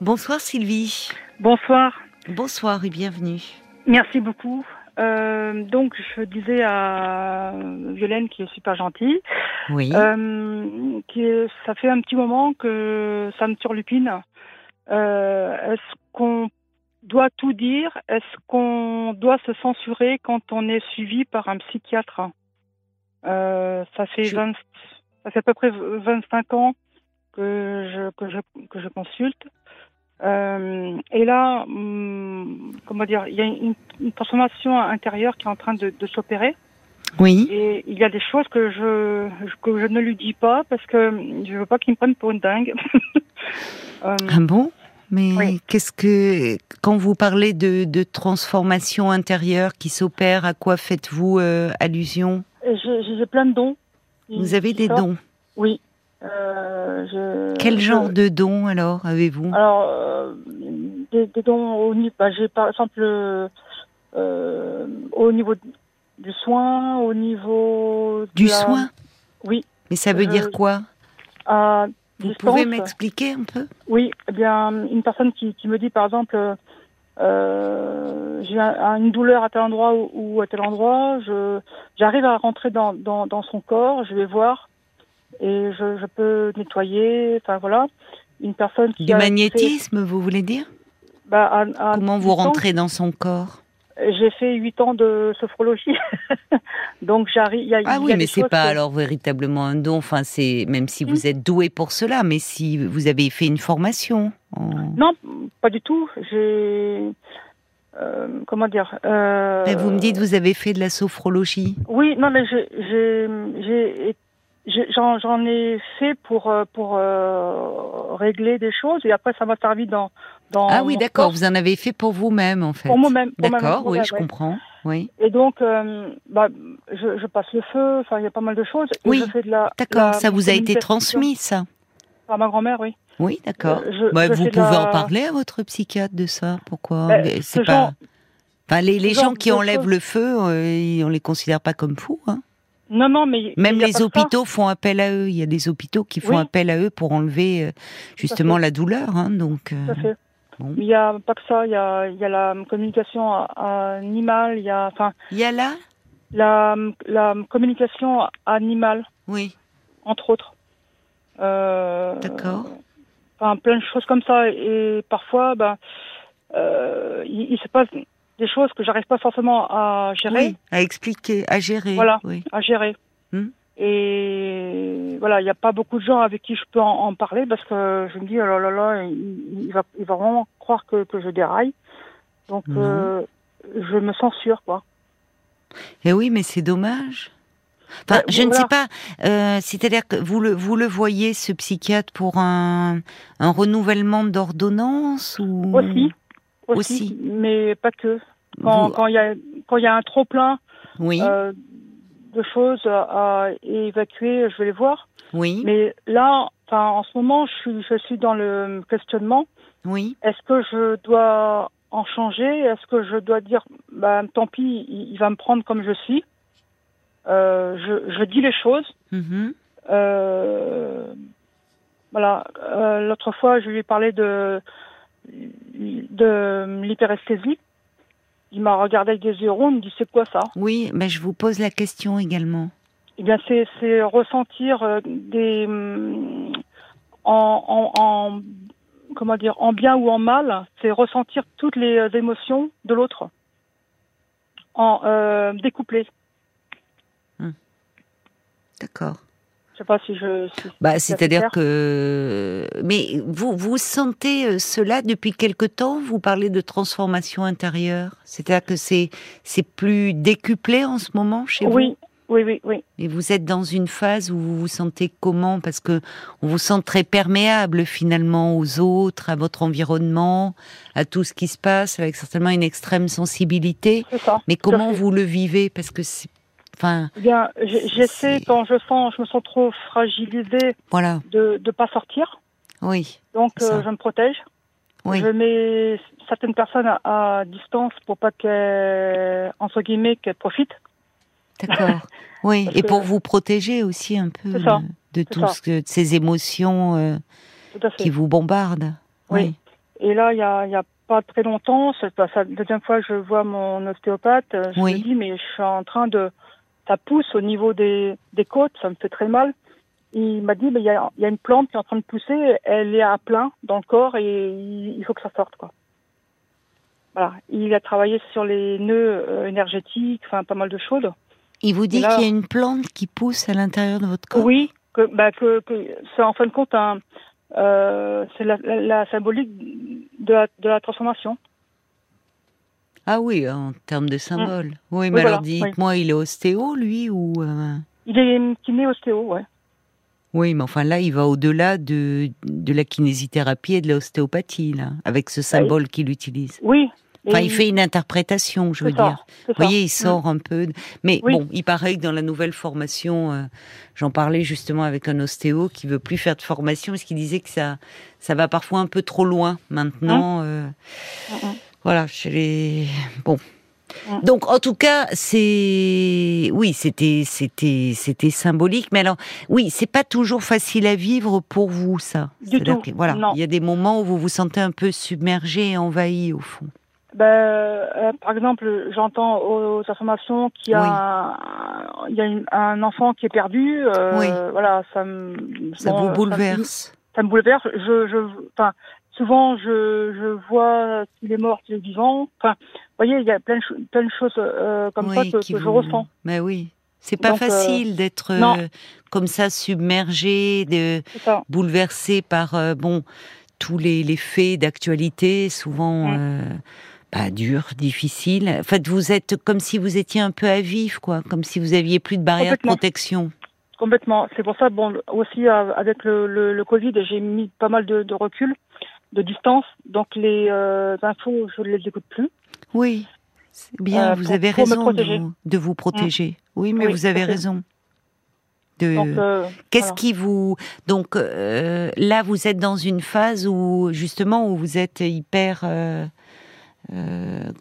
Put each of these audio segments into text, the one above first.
Bonsoir Sylvie. Bonsoir. Bonsoir et bienvenue. Merci beaucoup. Euh, donc, je disais à Violaine, qui est super gentille, Oui. euh, que ça fait un petit moment que ça me turlupine. Euh, Est-ce qu'on doit tout dire? Est-ce qu'on doit se censurer quand on est suivi par un psychiatre? Ça fait Je- 20 ça fait à peu près 25 ans que je que je que je consulte. Euh, et là, hum, comment dire, il y a une, une transformation intérieure qui est en train de, de s'opérer. oui. Et il y a des choses que je que je ne lui dis pas parce que je veux pas qu'il me prenne pour une dingue. Euh, Ah bon? Mais Oui. qu'est-ce que quand vous parlez de, de transformation intérieure qui s'opère, à quoi faites-vous euh, allusion? J'ai plein de dons. Vous avez des sortent. dons. Oui. Euh, je- Quel je- genre de dons alors avez-vous Alors, euh, des, des dons au niveau, bah, j'ai par exemple euh, au niveau du soin, au niveau de Du la- soin Oui. Mais ça veut dire quoi Vous distance. pouvez m'expliquer un peu? Oui, eh bien, une personne qui, qui me dit, par exemple, euh, j'ai un- une douleur à tel endroit ou, ou à tel endroit, j'arrive à rentrer dans, dans, dans son corps, je vais voir et je, je peux nettoyer, enfin voilà. Une personne qui Du magnétisme, vous voulez dire bah, Comment vous 8 rentrez dans son corps J'ai fait huit ans de sophrologie, donc j'arrive. Ah il y oui, a mais des c'est pas que- alors véritablement un don. Enfin, c'est même si vous êtes doué pour cela, mais si vous avez fait une formation. en- Non, pas du tout. J'ai euh, comment dire euh, Mais vous me dites vous avez fait de la sophrologie. Oui, non, mais j'ai- j'en, j'en ai fait pour euh, pour euh, régler des choses et après ça m'a servi dans dans. ah oui, d'accord. Vous en avez fait pour vous-même en fait. Pour moi-même. D'accord, oui, je ouais. comprends. Oui. Et donc, euh, bah, je, je passe le feu. Enfin, il y a pas mal de choses. Oui, je fais de la. D'accord, ça vous a été transmis, ça. Par ma grand-mère, oui. Oui, d'accord. Euh, Bah, vous pouvez la- en parler à votre psychiatre de ça. Pourquoi Ben, ce C'est pas. genre- Enfin, les, les gens qui enlèvent le feu, on les considère pas comme fous. hein. Non, non, mais Même les ça. hôpitaux font appel à eux. Il y a des hôpitaux qui font Oui. appel à eux pour enlever euh, justement la douleur. hein, donc, euh, Tout à fait. bon. Il y a pas que ça. Il y a, il y a la communication animale. Il y a, enfin, il y a là la, la communication animale. Oui, entre autres. Euh, D'accord. Enfin, plein de choses comme ça. Et parfois, ben, il, il se passe des choses que j'arrive pas forcément à gérer, oui, à expliquer, à gérer. Voilà. Oui. à gérer. Hmm. Et voilà, il n'y a pas beaucoup de gens avec qui je peux en, en parler parce que je me dis, oh là là là, il, il va, il va vraiment croire que, que je déraille. Donc, euh, je me censure, quoi. Et Eh oui, mais c'est dommage. Enfin, Ouais, je ne sais pas. euh, C'est-à-dire que vous le vous le voyez ce psychiatre pour un un renouvellement d'ordonnance ou Aussi, aussi, Aussi. mais pas que. Quand il y a quand il y a un trop plein Oui, euh, de choses à, évacuer, je vais les voir. oui, Mais là, enfin, en ce moment, je suis, je suis dans le questionnement. oui. Est-ce que je dois en changer? Est-ce que je dois dire, bah, tant pis, il, il va me prendre comme je suis? Euh, je, je dis les choses. mhm. Euh, voilà. Euh, L'autre fois, je lui ai parlé de de l'hyperesthésie. Il m'a regardé avec des yeux ronds. Il me dit c'est quoi ça? Oui, mais je vous pose la question également. Eh bien, c'est ressentir euh, des hum, en, en, en comment dire en bien ou en mal, c'est ressentir toutes les euh, émotions de l'autre en euh, découplé. D'accord. Je sais pas si je. si- Bah, c'est-à-dire que mais vous vous sentez euh, cela depuis quelque temps. Vous parlez de transformation intérieure? C'est-à-dire que c'est c'est plus décuplé en ce moment chez vous? Oui, oui, oui. Et vous êtes dans une phase où vous vous sentez comment? Parce que on vous sent très perméable finalement aux autres, à votre environnement, à tout ce qui se passe, avec certainement une extrême sensibilité. Ça. Mais comment vous le vivez? Parce que c'est, enfin, Bien, j'essaie quand je sens, je me sens trop fragilisée voilà, de ne pas sortir. oui, Donc, euh, je me protège. oui, Je mets certaines personnes à, à distance pour pas qu'elles, entre guillemets, qu'elles profitent. d'accord, oui. Et pour vous protéger aussi un peu ça, de, tout ce que, de ces émotions euh, Tout qui vous bombardent. Oui. Oui. Et là, il y a, y a pas très longtemps, c'est la deuxième fois que je vois mon ostéopathe, euh, je Oui. me dis, mais je suis en train de... Ça pousse au niveau des, des côtes, ça me fait très mal. Il m'a dit, mais il y a, il y a une plante qui est en train de pousser, elle est à plein dans le corps et il, il faut que ça sorte, quoi. Voilà. Il a travaillé sur les nœuds euh, énergétiques, enfin pas mal de choses. Il vous dit qu'il y a une plante qui pousse à l'intérieur de votre corps? Oui, que, bah, que, que c'est en fin de compte un, euh, c'est la, la, la symbolique de la, de la transformation. Ah oui, en termes de symbole. Oui, mais Mm. Alors voilà, dites-moi, il est ostéo, lui, ou... euh, Il est kiné ostéo, ouais. Oui, mais enfin là, il va au-delà de, de la kinésithérapie et de l'ostéopathie, là, avec ce symbole qu'il utilise. Oui. Enfin, il fait une interprétation, je veux ça, dire. Vous voyez, il sort un peu. de- Mais bon, il paraît que dans la nouvelle formation, euh, j'en parlais justement avec un ostéo qui veut plus faire de formation parce qu'il disait que ça, ça va parfois un peu trop loin maintenant. euh, Mhm. Voilà, chez les. Bon. Donc, en tout cas, c'est oui, c'était c'était c'était symbolique, mais alors oui, c'est pas toujours facile à vivre pour vous ça. Du tout, que, voilà, non. il y a des moments où vous vous sentez un peu submergé et envahi au fond. Ben, euh, par exemple, j'entends aux informations qu'il y a, un, il y a une- un enfant qui est perdu. euh, Oui. Voilà, ça me, Ça bon, vous bouleverse. Ça, me bouleverse. Je, je, enfin, souvent, je, je vois s'il est mort, s'il est vivant. Enfin, vous voyez, il y a plein de, plein de choses euh, comme ça que, je ressens. Mais oui, c'est pas Donc, euh, facile d'être euh, comme ça submergé, de bouleversé par bon tous les, les faits d'actualité, souvent Mm. euh, pas durs, difficiles. En fait, vous êtes comme si vous étiez un peu à vif, quoi, comme si vous aviez plus de barrière de protection. Complètement. C'est pour ça, bon, aussi avec le, le, le Covid, j'ai mis pas mal de, de recul, de distance. Donc les euh, infos, je ne les écoute plus. Oui, c'est bien. Euh, vous pour- avez pour raison de vous, de vous protéger. Oui, mais Oui, vous avez raison. De... Euh, Qu'est-ce qui vous donc là vous êtes dans une phase où justement où vous êtes hyper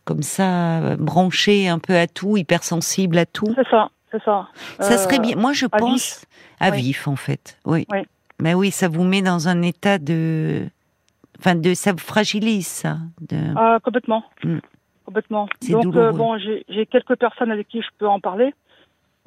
comme ça branché un peu à tout, hypersensible à tout? C'est ça, c'est ça. Ça serait bien. Moi je à pense vif. à Oui. vif en fait. Oui. Oui. Mais oui, ça vous met dans un état de enfin de ça vous fragilise ça. De... Ah, complètement. Mm. Complètement. C'est Donc, euh, bon, j'ai quelques personnes avec qui je peux en parler.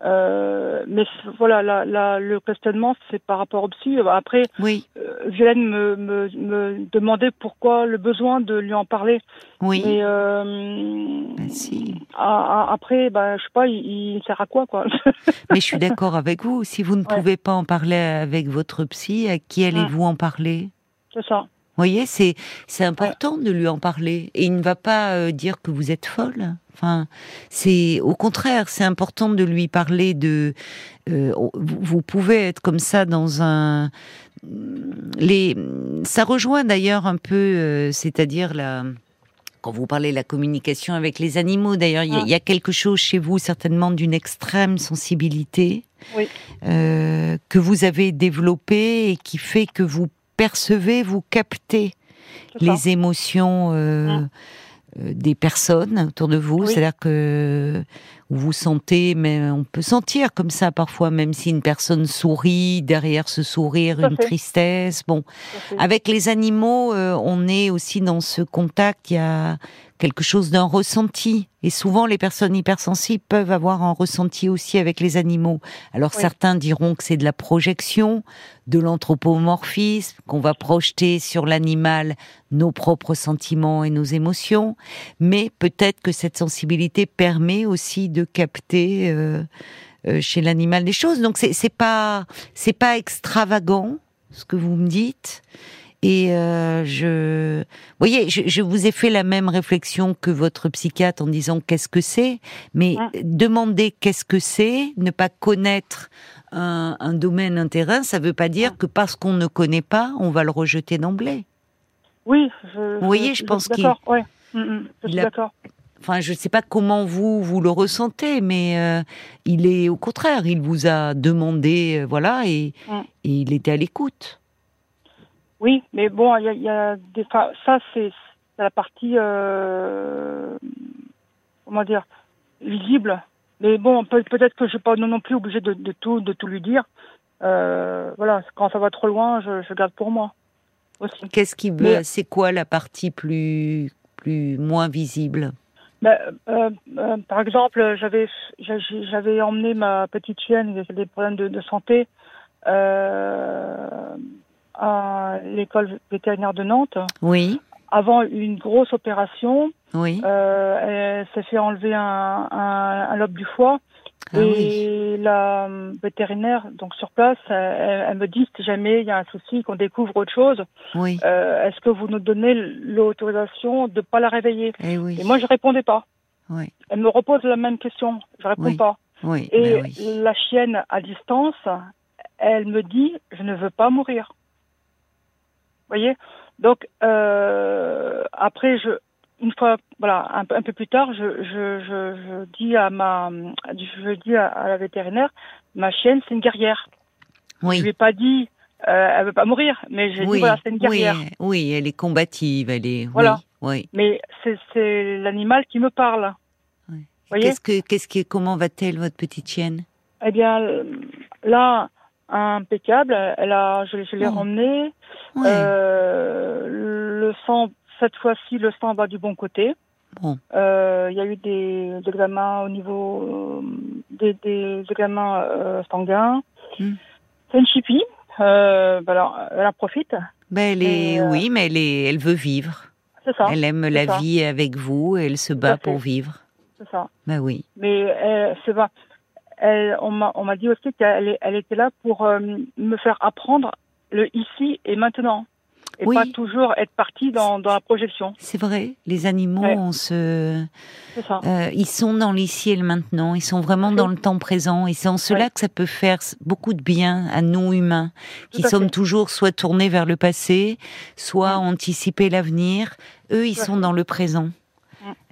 Euh, mais voilà, la, la, le questionnement, c'est par rapport au psy. Après, Oui, euh, Violaine me, me, me demandait pourquoi le besoin de lui en parler. oui. Mais euh, Ben si. après, ben, je sais pas, il, il sert à quoi, quoi Mais je suis d'accord avec vous. Si vous ne Ouais. pouvez pas en parler avec votre psy, à qui allez-vous en parler? C'est ça. Vous voyez, c'est c'est important de lui en parler et il ne va pas euh, dire que vous êtes folle. Enfin, c'est au contraire, c'est important de lui parler de. euh, vous, vous pouvez être comme ça dans un. Les, ça rejoint d'ailleurs un peu, euh, c'est-à-dire la. Quand vous parlez de la communication avec les animaux, d'ailleurs, il y a- Ah. il y, a quelque chose chez vous certainement d'une extrême sensibilité Oui. euh, que vous avez développée et qui fait que vous percevez, vous captez les émotions euh, Mm. euh, des personnes autour de vous. Oui. C'est-à-dire que vous sentez, mais on peut sentir comme ça parfois, même si une personne sourit, derrière ce sourire, une tristesse. Bon, avec les animaux, euh, on est aussi dans ce contact. Il y a quelque chose d'un ressenti. Et souvent, les personnes hypersensibles peuvent avoir un ressenti aussi avec les animaux. Alors Oui. certains diront que c'est de la projection, de l'anthropomorphisme, qu'on va projeter sur l'animal nos propres sentiments et nos émotions. Mais peut-être que cette sensibilité permet aussi de capter euh, euh, chez l'animal des choses. Donc c'est c'est pas c'est pas extravagant ce que vous me dites. Et euh, je, vous voyez, je, je vous ai fait la même réflexion que votre psychiatre en disant qu'est-ce que c'est, mais demander qu'est-ce que c'est, ne pas connaître un, un domaine, un terrain, ça veut pas dire que parce qu'on ne connaît pas, on va le rejeter d'emblée. Oui, je, Vous voyez, je pense suis qu'il- D'accord, ouais. Mm, mm, je suis d'accord. Enfin, je ne sais pas comment vous vous le ressentez, mais euh, il est au contraire, il vous a demandé, euh, voilà, et, Mm. et il était à l'écoute. Oui, mais bon, il y a, il y a des fa- ça c'est la partie euh, comment dire visible. Mais bon, peut- peut-être que je suis pas non, non plus obligée de, de tout de tout lui dire. Euh, voilà, quand ça va trop loin, je, je garde pour moi. Qu'est-ce qui Mais- C'est quoi la partie plus plus moins visible? Ben, euh, euh, par exemple, j'avais j'a- j'avais emmené ma petite chienne qui avait des problèmes de, de santé euh, à l'école vétérinaire de Nantes. Oui, Avant une grosse opération, oui. euh, elle s'est fait enlever un, un, un lobe du foie. Ah oui. et la vétérinaire, donc sur place, elle, elle me dit si jamais il y a un souci, qu'on découvre autre chose, Oui. euh, est-ce que vous nous donnez l'autorisation de pas la réveiller? Eh oui. Et moi, je répondais pas. Oui. Elle me repose la même question. Je réponds Oui. pas. Oui. Et ben la chienne à distance, elle me dit je ne veux pas mourir. Voyez Donc euh, après, je, une fois, voilà, un, peu- un peu plus tard, je, je, je, je dis à ma, je dis à, à la vétérinaire, ma chienne c'est une guerrière. Je lui Oui. ai pas dit euh, elle veut pas mourir, mais j'ai dit Oui. voilà c'est une oui. guerrière. Oui. Elle est combative. Elle est. Voilà. Oui. Mais c'est c'est l'animal qui me parle. Oui. Qu'est-ce que qu'est-ce qui comment va-t-elle votre petite chienne? Eh bien, là, impeccable. Elle a, je, je l'ai Oh. ramenée. Ouais. Euh, le sang, cette fois-ci, le sang va du bon côté. Bon. Euh, Il y a eu des, des examens au niveau euh, des, des examens euh, sanguins. Hmm. C'est une chipie. Alors, elle en profite. Ben elle est. Et, Oui, mais elle est. Elle veut vivre. C'est ça. Elle aime la ça. vie avec vous. Et elle se bat pour vivre. C'est ça. Ben oui. Mais elle, c'est pas. Elle, on m'a, dit aussi qu'elle elle était là pour euh, me faire apprendre le ici et maintenant. Et Oui. pas toujours être partie dans, dans la projection. C'est vrai. Les animaux, Ouais. on se. Ça. Euh, ils sont dans l'ici et le maintenant, ils sont vraiment dans le temps présent, et c'est en cela Ouais. que ça peut faire beaucoup de bien à nous humains, qui Tout sommes fait. toujours soit tournés vers le passé, soit Mm. anticiper l'avenir. Eux, ils sont dans le présent.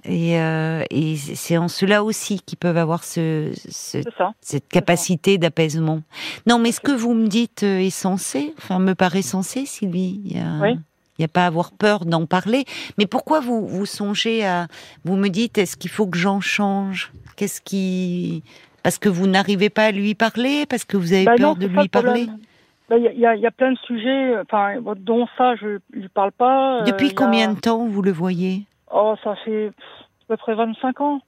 Et, euh, et c'est en cela aussi qu'ils peuvent avoir ce, ce- cette capacité d'apaisement. Non, mais ce que vous me dites euh, est sensé, enfin me paraît sensé, Sylvie. Il y a, Oui. il y a pas à avoir peur d'en parler. Mais pourquoi vous vous songez à, vous me dites, est-ce qu'il faut que j'en change? Qu'est-ce qui, parce que vous n'arrivez pas à lui parler, parce que vous avez Bah peur non, de lui le parler? Bah, Il y, a- y y plein de sujets, enfin, dont ça, je ne lui parle pas. Euh, Depuis a- combien de temps vous le voyez? Oh, ça fait à peu près 25 ans.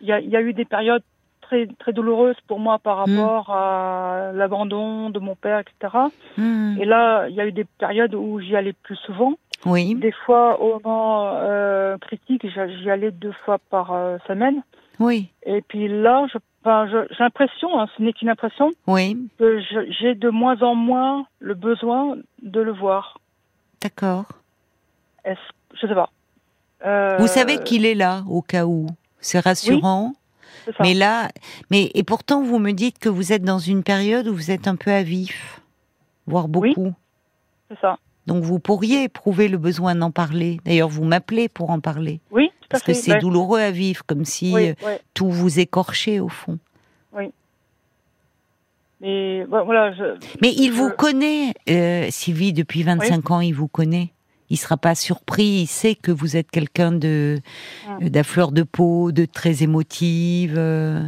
Il y a, il y a eu des périodes très, très douloureuses pour moi par Hmm. rapport à l'abandon de mon père, etc. Hmm, Et là, il y a eu des périodes où j'y allais plus souvent. Oui, Des fois, au moment euh, critique, j'y allais deux fois par euh, semaine. oui, Et puis là, j'ai l'impression, hein, ce n'est qu'une impression, oui, que j'ai de moins en moins le besoin de le voir. d'accord. Je sais pas. Euh, Vous savez qu'il est là au cas où. C'est rassurant. Mais là, mais et pourtant vous me dites que vous êtes dans une période où vous êtes un peu à vif, voire Oui. beaucoup. C'est ça. Donc vous pourriez éprouver le besoin d'en parler. D'ailleurs, vous m'appelez pour en parler Oui, tout à parce que c'est douloureux à vivre, comme si oui, euh, oui. tout vous écorchait au fond. Mais bon, voilà, je, Mais il vous connaît, euh, Sylvie, depuis 25 ans, il vous connaît. Il sera pas surpris, il sait que vous êtes quelqu'un de Mm. d'à de peau, de très émotive, euh,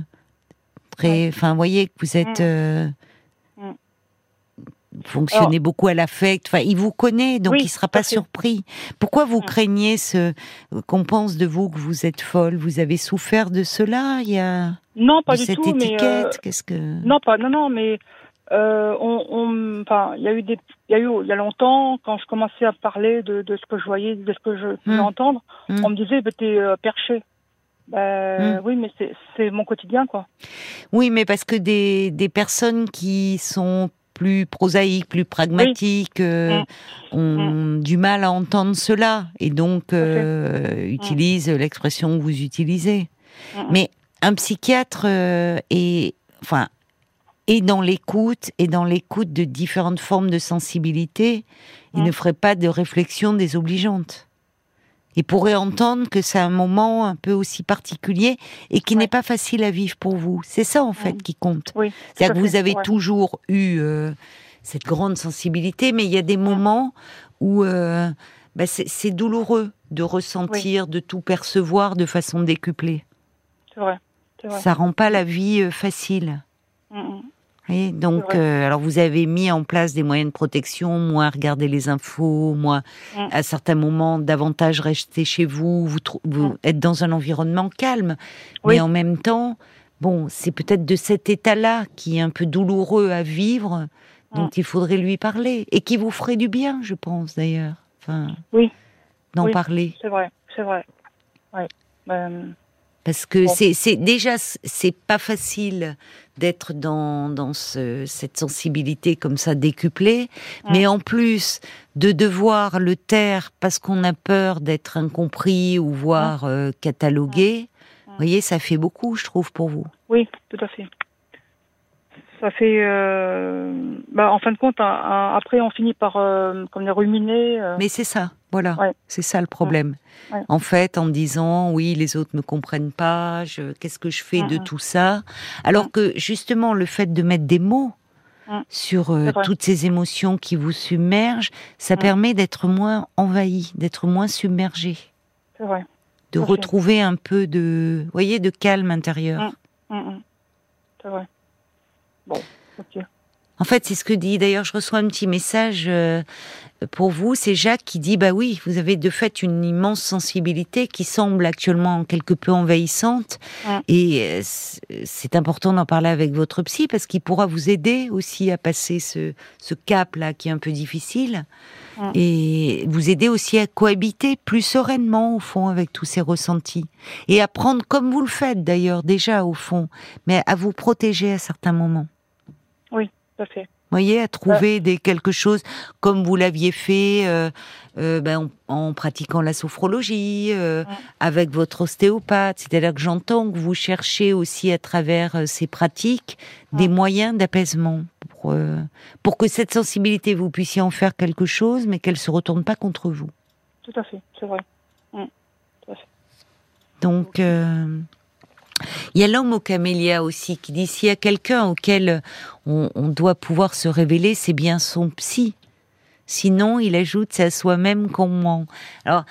très, enfin, vous voyez que vous êtes Mm. euh, Mm. fonctionnez beaucoup à l'affect. Enfin, il vous connaît, donc Oui, il sera pas surpris. Pourquoi vous Mm. craignez ce qu'on pense de vous que vous êtes folle? Vous avez souffert de cela? Il y a non, pas de du cette tout, étiquette? euh, Qu'est-ce que non, pas, non, non, mais euh, on, enfin, il y a eu des, il y a eu, il y a longtemps, quand je commençais à parler de, de ce que je voyais, de ce que je pouvais Mm. entendre, Mm. on me disait, bah, t'es euh, perché. Ben, Mm. oui, mais c'est, mon quotidien, quoi. Oui, mais parce que des, des personnes qui sont plus prosaïques, plus pragmatiques, euh, ont du mal à entendre cela et donc utilisent l'expression que vous utilisez. Mais un psychiatre est, enfin, est dans l'écoute et dans l'écoute de différentes formes de sensibilité. Il ne ferait pas de réflexion désobligeante. Il pourrait entendre que c'est un moment un peu aussi particulier et qui Ouais. n'est pas facile à vivre pour vous. C'est ça en fait qui compte. Oui. C'est-à-dire que vous avez ouais. toujours eu euh, cette grande sensibilité, mais il y a des moments où euh, bah, c'est douloureux de ressentir, de tout percevoir de façon décuplée. C'est vrai. Vrai. Ça rend pas la vie euh, facile. Mm, voyez Donc, euh, alors vous avez mis en place des moyens de protection, moins regarder les infos, moins Mm. à certains moments davantage rester chez vous, vous, vous Mm. être dans un environnement calme. Oui. Mais en même temps, bon, c'est peut-être de cet état-là qui est un peu douloureux à vivre, dont Mm. il faudrait lui parler et qui vous ferait du bien, je pense d'ailleurs. Enfin, Oui. d'en Oui. parler. C'est vrai, c'est vrai. Oui. Ben, Parce que Bon. c'est, déjà c'est pas facile d'être dans dans ce, cette sensibilité comme ça décuplée, mais en plus de devoir le taire parce qu'on a peur d'être incompris ou voire euh, catalogué, vous voyez, ça fait beaucoup, je trouve, pour vous. oui, tout à fait. Ça fait, euh, bah, en fin de compte, un- un- après on finit par, euh, comme dire, ruminer. euh, Mais c'est ça, voilà, Ouais. c'est ça le problème. Ouais. En fait, en disant oui, les autres me comprennent pas, je, qu'est-ce que je fais de tout ça? Alors Mhm. que justement, le fait de mettre des mots Mhm. sur toutes ces émotions qui vous submergent, ça Mhm. permet d'être moins envahi, d'être moins submergé, c'est vrai. de retrouver un peu de, voyez, de calme intérieur. Mm, mm. C'est vrai. Bon, ok. En fait, c'est ce que dit. D'ailleurs, je reçois un petit message euh, pour vous. C'est Jacques qui dit bah oui, vous avez de fait une immense sensibilité qui semble actuellement quelque peu envahissante, et euh, c'est- important d'en parler avec votre psy parce qu'il pourra vous aider aussi à passer ce, ce cap là qui est un peu difficile, et vous aider aussi à cohabiter plus sereinement au fond avec tous ces ressentis et à prendre comme vous le faites d'ailleurs déjà au fond, mais à vous protéger à certains moments Tout à fait. voyez, à trouver des quelque chose comme vous l'aviez fait euh, euh, ben, en, en pratiquant la sophrologie, euh, Ouais. avec votre ostéopathe. C'est-à-dire que j'entends que vous cherchez aussi à travers euh, ces pratiques des moyens d'apaisement pour, euh, pour que cette sensibilité, vous puissiez en faire quelque chose, mais qu'elle se retourne pas contre vous. Tout à fait, c'est vrai. Donc, euh, il y a l'homme au camélia aussi qui dit s'il y a quelqu'un auquel on, on doit pouvoir se révéler, c'est bien son psy. Sinon, il ajoute, c'est à soi-même qu'on ment. Alors,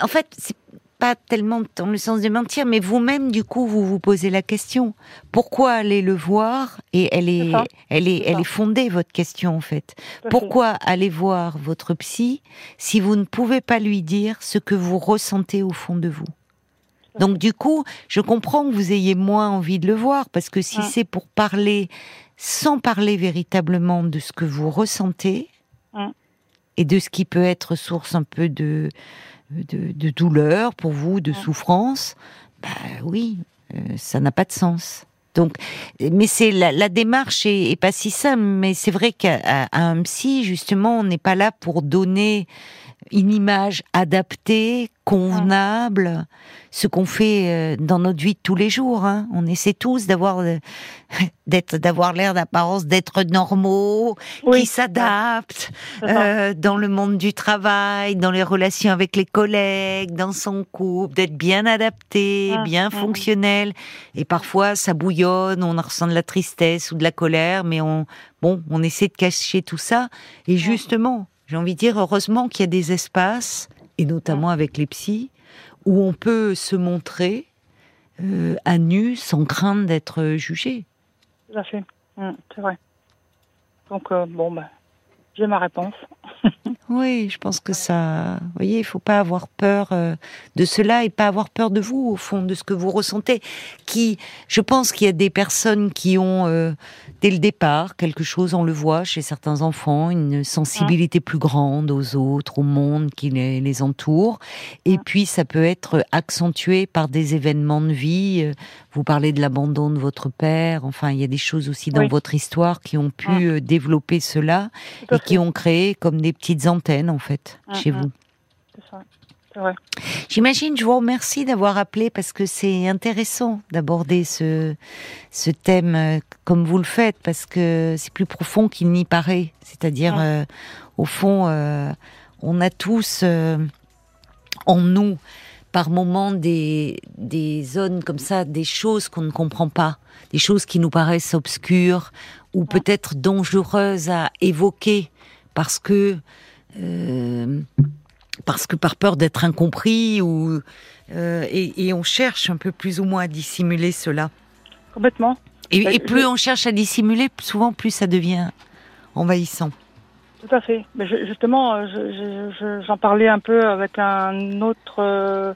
en fait, c'est pas tellement dans le sens de mentir, mais vous-même, du coup, vous vous posez la question pourquoi aller le voir Et elle est, elle est, elle est fondée votre question en fait. Pourquoi aller voir votre psy si vous ne pouvez pas lui dire ce que vous ressentez au fond de vous? Donc du coup, je comprends que vous ayez moins envie de le voir parce que si c'est pour parler sans parler véritablement de ce que vous ressentez et de ce qui peut être source un peu de de, de douleur pour vous, de souffrance, bah oui, euh, ça n'a pas de sens. Donc, mais c'est la, la démarche est, est pas si simple. Mais c'est vrai qu'à un psy, justement, on n'est pas là pour donner une image adaptée, convenable, ce qu'on fait euh, dans notre vie de tous les jours. hein. On essaie tous d'avoir euh, d'être d'avoir l'air d'apparence d'être normaux, qui s'adaptent c'est ça. euh, dans le monde du travail, dans les relations avec les collègues, dans son couple, d'être bien adapté, bien fonctionnel. Et parfois, ça bouillonne, on ressent de la tristesse ou de la colère, mais on, bon, on essaie de cacher tout ça. Et justement, j'ai envie de dire, heureusement qu'il y a des espaces, et notamment avec les psys, où on peut se montrer euh, à nu sans crainte d'être jugé. Tout à fait. Mm, c'est vrai. Donc, euh, bon, bah, j'ai ma réponse. Oui, je pense que ça. Vous voyez, il faut pas avoir peur euh, de cela et pas avoir peur de vous, au fond, de ce que vous ressentez. Qui, je pense qu'il y a des personnes qui ont, euh, dès le départ, quelque chose, on le voit chez certains enfants, une sensibilité plus grande aux autres, au monde qui les, les entoure. Et puis, ça peut être accentué par des événements de vie. euh, Vous parlez de l'abandon de votre père. Enfin, il y a des choses aussi dans Oui. votre histoire qui ont pu développer cela et qui ont créé comme des petites antennes en fait Mm, chez mm. vous. C'est ça. C'est vrai. J'imagine, je vous remercie d'avoir appelé parce que c'est intéressant d'aborder ce ce thème euh, comme vous le faites parce que c'est plus profond qu'il n'y paraît. C'est-à-dire, Mm. euh, au fond, euh, on a tous euh, en nous par moments des, des zones comme ça, des choses qu'on ne comprend pas, des choses qui nous paraissent obscures ou peut-être dangereuses à évoquer parce que euh, parce que par peur d'être incompris ou euh, et, et on cherche un peu plus ou moins à dissimuler cela. Complètement. Et, et plus je- on cherche à dissimuler, souvent plus ça devient envahissant. Tout à fait. Mais je- justement, euh, je- je- je- j'en parlais un peu avec un autre euh,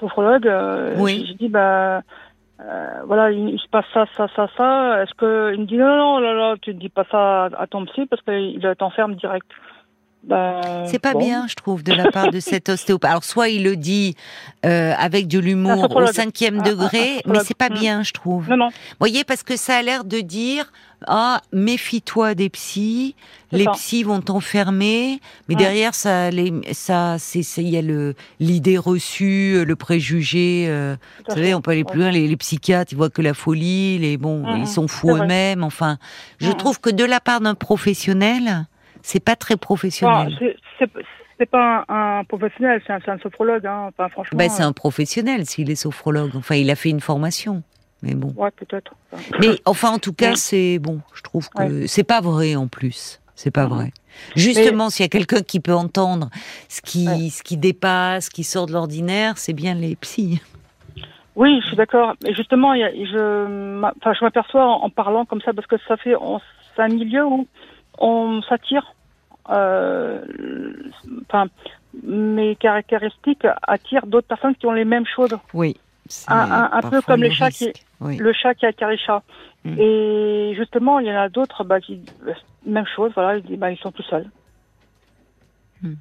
sophrologue. euh, Oui. J'ai dit, bah, euh, voilà, il, se passe ça, ça, ça, ça. Est-ce que il me dit non, non, là, là, tu ne dis pas ça à ton psy parce qu'il t'enferme direct. Bah, C'est pas bon. bien, je trouve, de la part de cet ostéopathe. Alors, soit il le dit euh, avec de l'humour au cinquième Un- un- degré, mais c'est pas Mm. bien, je trouve. Non, non. voyez, parce que ça a l'air de dire ah méfie-toi des psys, les ça. psys vont t'enfermer, mais Ouais. derrière ça, les, ça, c'est, il y a le l'idée reçue, euh, le préjugé. euh, vous savez, on peut aller plus loin. Les, les psychiatres, ils voient que la folie, les bon, Mhm. ils sont fous eux-mêmes. Enfin, je trouve que de la part d'un professionnel, c'est pas très professionnel. c'est- c'est pas un, un professionnel, c'est un, sophrologue. Hein. Enfin, franchement. Ben, c'est un professionnel s'il est sophrologue. Enfin, il a fait une formation. Mais bon. euh, Ouais, peut-être. Mais enfin, en tout cas, Ouais. c'est bon. Je trouve que c'est pas vrai en plus. C'est pas vrai. Justement, s'il y a quelqu'un qui peut entendre ce qui, Ouais. ce qui dépasse, ce qui sort de l'ordinaire, c'est bien les psys. Oui, je suis d'accord. Mais justement, je, enfin, je m'aperçois en, parlant comme ça parce que ça fait, c'est un milieu où on s'attire. Euh, enfin, mes caractéristiques attirent d'autres personnes qui ont les mêmes choses. Oui. Un- un- un peu comme le les chats qui-. Oui. Le chat qui attire les chats. Mm. Et justement, il y en a d'autres, bah, qui, même chose, voilà, ils, bah, ils sont tout seuls. Mm.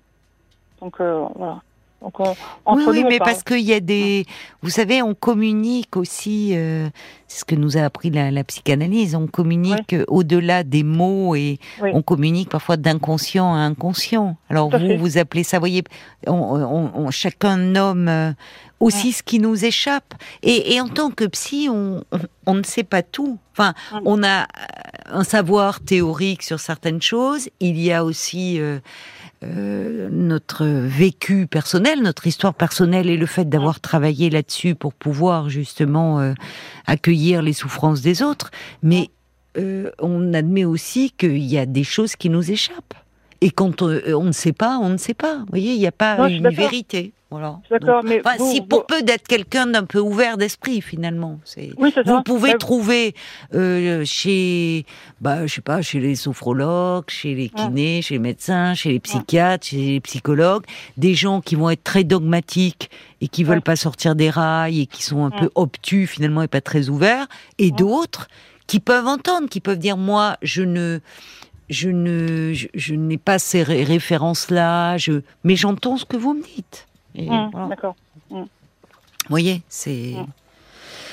Donc, euh, voilà. Donc, on, entre oui, nous, oui, on mais parle. parce qu'il y a des, vous savez, on communique aussi. euh, c'est ce que nous a appris la, la psychanalyse. On communique au-delà des mots et Oui. on communique parfois d'inconscient à inconscient. Alors Tout vous, fait. vous appelez ça, voyez, on, on- on- chacun nomme euh, aussi ce qui nous échappe. Et, et en tant que psy, on, ne sait pas tout. Enfin, on a un savoir théorique sur certaines choses. Il y a aussi euh, euh, notre vécu personnel, notre histoire personnelle et le fait d'avoir travaillé là-dessus pour pouvoir justement euh, accueillir les souffrances des autres. Mais euh, on admet aussi qu'il y a des choses qui nous échappent. Et quand on, on ne sait pas, on ne sait pas. Vous voyez, il n'y a pas Non, une vérité. Voilà. Je suis d'accord, Donc, mais enfin, vous- si vous- pour peu d'être quelqu'un d'un peu ouvert d'esprit, finalement. C'est Oui, c'est ça. vous pouvez Bah, trouver euh, chez, bah, je sais pas, chez les sophrologues, chez les kinés, chez les médecins, chez les psychiatres, chez les psychologues, des gens qui vont être très dogmatiques et qui veulent Ouais. pas sortir des rails et qui sont un peu obtus finalement et pas très ouverts, et d'autres qui peuvent entendre, qui peuvent dire moi, je ne je ne, je, je n'ai pas ces ré- références-là, je, mais j'entends ce que vous me dites. Voilà. D'accord. Vous voyez, c'est. Hum.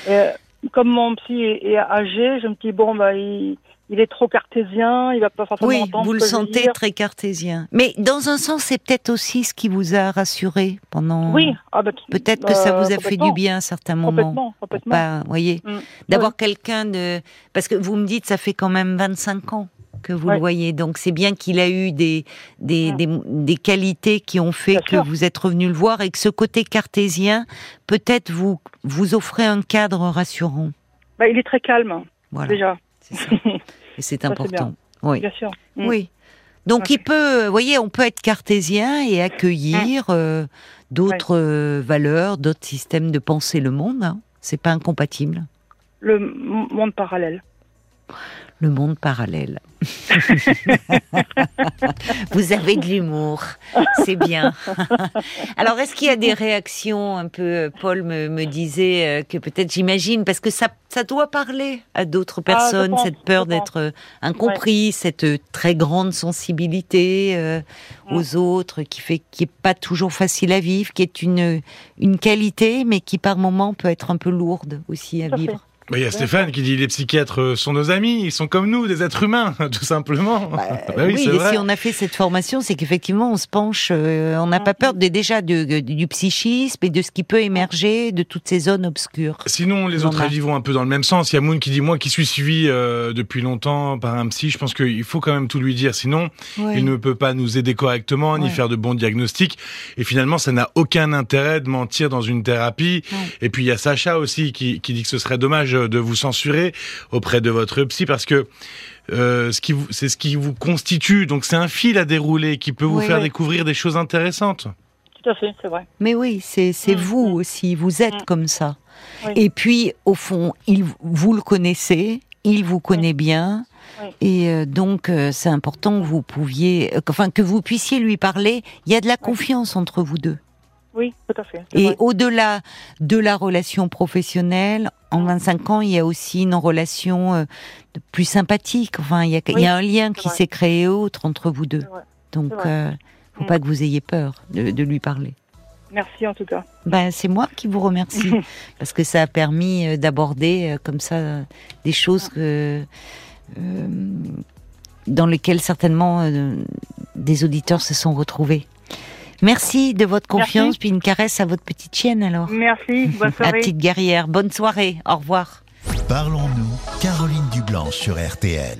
Euh, comme mon psy est, est âgé, je me dis bon bah il, il est trop cartésien, il va pas forcément Oui, entendre vous le sentez dire. très cartésien. Mais dans un sens, c'est peut-être aussi ce qui vous a rassuré pendant. Oui, ah, bah, Peut-être que ça euh, vous a fait du bien à certains moments. Complètement, complètement. pas, voyez, Mm. d'avoir quelqu'un de. Parce que vous me dites, ça fait quand même 25 ans que vous Ouais. le voyez. Donc c'est bien qu'il a eu des, des, Mm. des, des qualités qui ont fait Bien que sûr. vous êtes revenu le voir et que ce côté cartésien, peut-être vous, vous offrez un cadre rassurant. Bah, il est très calme Voilà. déjà, C'est ça. Et c'est important. Oui. bien sûr. Mm. Oui. Donc il peut, vous voyez, on peut être cartésien et accueillir euh, d'autres euh, valeurs, d'autres systèmes de penser le monde. Hein. C'est pas incompatible. Le monde parallèle. Le monde parallèle. Vous avez de l'humour, c'est bien. Alors, est-ce qu'il y a des réactions un peu Paul me, me disait euh, que peut-être, j'imagine, parce que ça, ça doit parler à d'autres Ah, personnes, pense, cette peur d'être euh, incompris, cette euh, très grande sensibilité euh, Mm. aux autres, qui fait qui est pas toujours facile à vivre, qui est une une qualité, mais qui par moments peut être un peu lourde aussi à Tout fait. Bah, Il y a Stéphane qui dit les psychiatres euh, sont nos amis, ils sont comme nous, des êtres humains, tout simplement. Bah oui, oui, et vrai. si on a fait cette formation, c'est qu'effectivement, on se penche, euh, on n'a pas peur de, déjà de- du psychisme et de ce qui peut émerger de toutes ces zones obscures. Sinon, les autres avis vont un peu dans le même sens. Il y a Moon qui dit, moi qui suis suivi euh, depuis longtemps par un psy, je pense qu'il faut quand même tout lui dire. Sinon, Oui. il ne peut pas nous aider correctement, ni faire de bons diagnostics. Et finalement, ça n'a aucun intérêt de mentir dans une thérapie. Et puis, il y a Sacha aussi qui, qui dit que ce serait dommage de vous censurer auprès de votre psy parce que euh, ce qui vous, c'est ce qui vous constitue. Donc, c'est un fil à dérouler qui peut vous Oui, faire oui. découvrir des choses intéressantes. Tout à fait, c'est vrai. Mais oui, c'est c'est Mm, vous aussi, vous êtes Mm. comme ça. Oui. Et puis, au fond, il, vous le connaissez, il vous connaît bien. Et euh, donc, euh, c'est important que vous pouviez, enfin, que vous puissiez lui parler. Il y a de la confiance entre vous deux. Oui, tout à fait. Et au-delà de la relation professionnelle, en 25 ans, il y a aussi une relation euh, plus sympathique. Enfin, il y a, il y a un lien qui s'est créé autre entre vous deux. Donc, c'est vrai. euh, faut pas que vous ayez peur de, de lui parler. Merci en tout cas. Ben, c'est moi qui vous remercie parce que ça a permis euh, d'aborder euh, comme ça des choses que, euh, dans lesquelles certainement euh, des auditeurs se sont retrouvés. Merci de votre Merci. confiance, puis une caresse à votre petite chienne alors. Merci. Bonne La soirée. petite guerrière. Bonne soirée. Au revoir. Parlons-nous, Caroline Dublanche sur RTL.